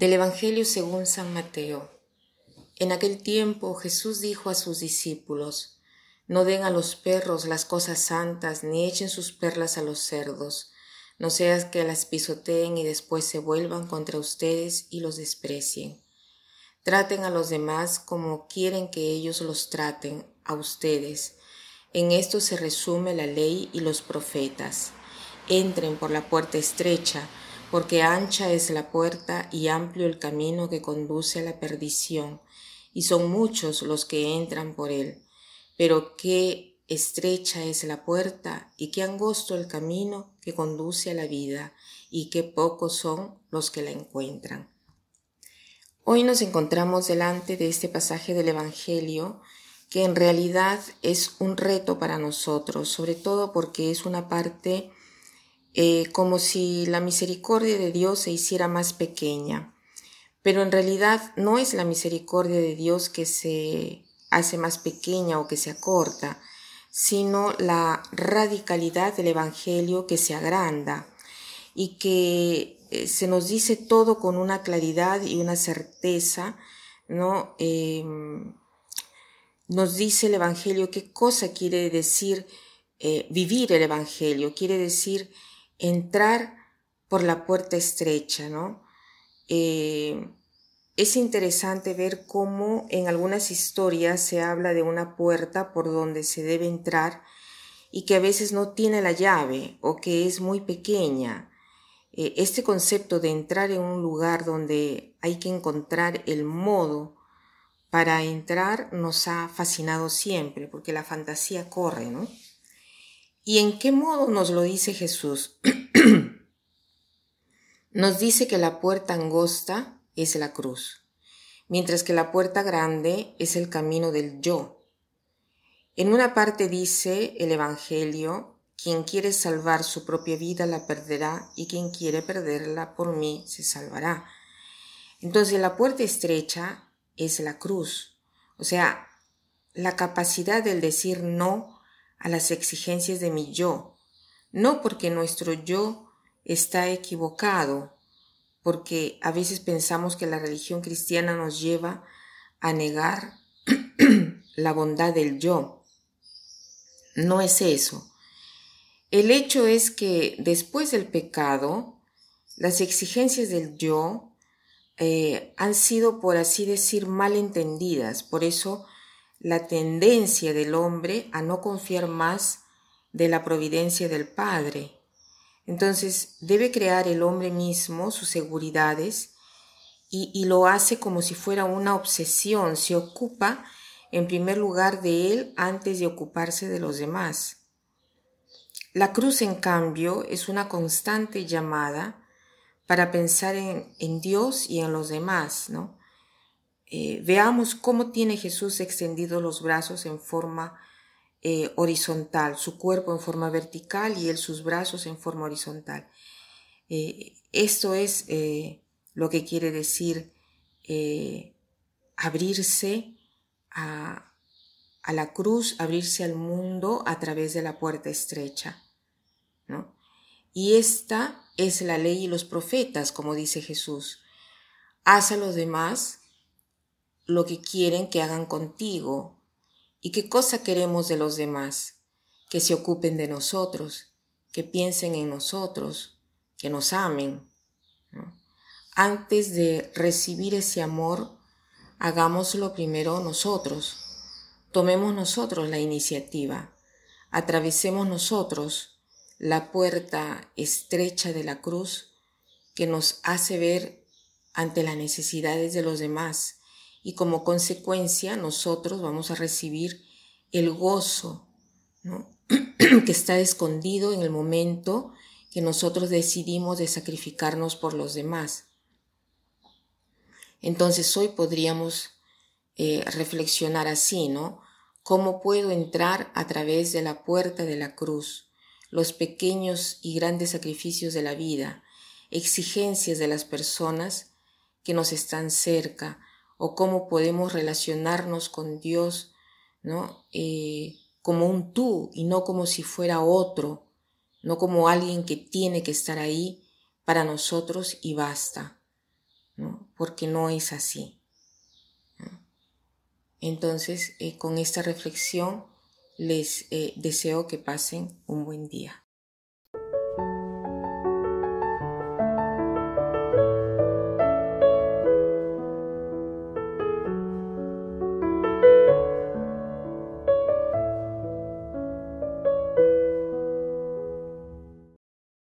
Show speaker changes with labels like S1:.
S1: Del Evangelio según San Mateo. En aquel tiempo Jesús dijo a sus discípulos, No den a los perros las cosas santas, ni echen sus perlas a los cerdos, no seas que las pisoteen y después se vuelvan contra ustedes y los desprecien. Traten a los demás como quieren que ellos los traten a ustedes. En esto se resume la ley y los profetas. Entren por la puerta estrecha, porque ancha es la puerta y amplio el camino que conduce a la perdición, y son muchos los que entran por él. Pero qué estrecha es la puerta y qué angosto el camino que conduce a la vida, y qué pocos son los que la encuentran. Hoy nos encontramos delante de este pasaje del Evangelio que en realidad es un reto para nosotros, sobre todo porque es una parte eh, como si la misericordia de Dios se hiciera más pequeña. Pero en realidad no es la misericordia de Dios que se hace más pequeña o que se acorta, sino la radicalidad del Evangelio que se agranda y que eh, se nos dice todo con una claridad y una certeza, ¿no? Em, nos dice el Evangelio qué cosa quiere decir eh, vivir el Evangelio, quiere decir entrar por la puerta estrecha, ¿no? Eh, es interesante ver cómo en algunas historias se habla de una puerta por donde se debe entrar y que a veces no tiene la llave o que es muy pequeña. Eh, este concepto de entrar en un lugar donde hay que encontrar el modo para entrar nos ha fascinado siempre porque la fantasía corre, ¿no? ¿Y en qué modo nos lo dice Jesús? nos dice que la puerta angosta es la cruz, mientras que la puerta grande es el camino del yo. En una parte dice el Evangelio, quien quiere salvar su propia vida la perderá y quien quiere perderla por mí se salvará. Entonces la puerta estrecha es la cruz, o sea, la capacidad del decir no a las exigencias de mi yo, no porque nuestro yo está equivocado, porque a veces pensamos que la religión cristiana nos lleva a negar la bondad del yo. No es eso. El hecho es que después del pecado, las exigencias del yo eh, han sido, por así decir, mal entendidas. Por eso la tendencia del hombre a no confiar más de la providencia del Padre. Entonces debe crear el hombre mismo sus seguridades y, lo hace como si fuera una obsesión, se ocupa en primer lugar de él antes de ocuparse de los demás. La cruz, en cambio, es una constante llamada para pensar en, en Dios y en los demás, ¿no? Eh, veamos cómo tiene Jesús extendido los brazos en forma eh, horizontal, su cuerpo en forma vertical y él sus brazos en forma horizontal. Eh, esto es lo que quiere decir abrirse a, la cruz, abrirse al mundo a través de la puerta estrecha. Y esta es la ley y los profetas, como dice Jesús. Haz a los demás lo que quieren que hagan contigo y qué cosa queremos de los demás, que se ocupen de nosotros, que piensen en nosotros, que nos amen. Antes de recibir ese amor, hagámoslo primero nosotros. Tomemos nosotros la iniciativa, atravesemos nosotros la puerta estrecha de la cruz que nos hace ver ante las necesidades de los demás y como consecuencia nosotros vamos a recibir el gozo que está escondido en el momento que nosotros decidimos de sacrificarnos por los demás. Entonces hoy podríamos eh, reflexionar así, ¿no? ¿Cómo puedo entrar a través de la puerta de la cruz? Los pequeños y grandes sacrificios de la vida, exigencias de las personas que nos están cerca, o cómo podemos relacionarnos con Dios, ¿no? Eh, como un tú y no como si fuera otro, no como alguien que tiene que estar ahí para nosotros y basta. porque no es así. Entonces, eh, con esta reflexión, les eh, deseo que pasen un buen día.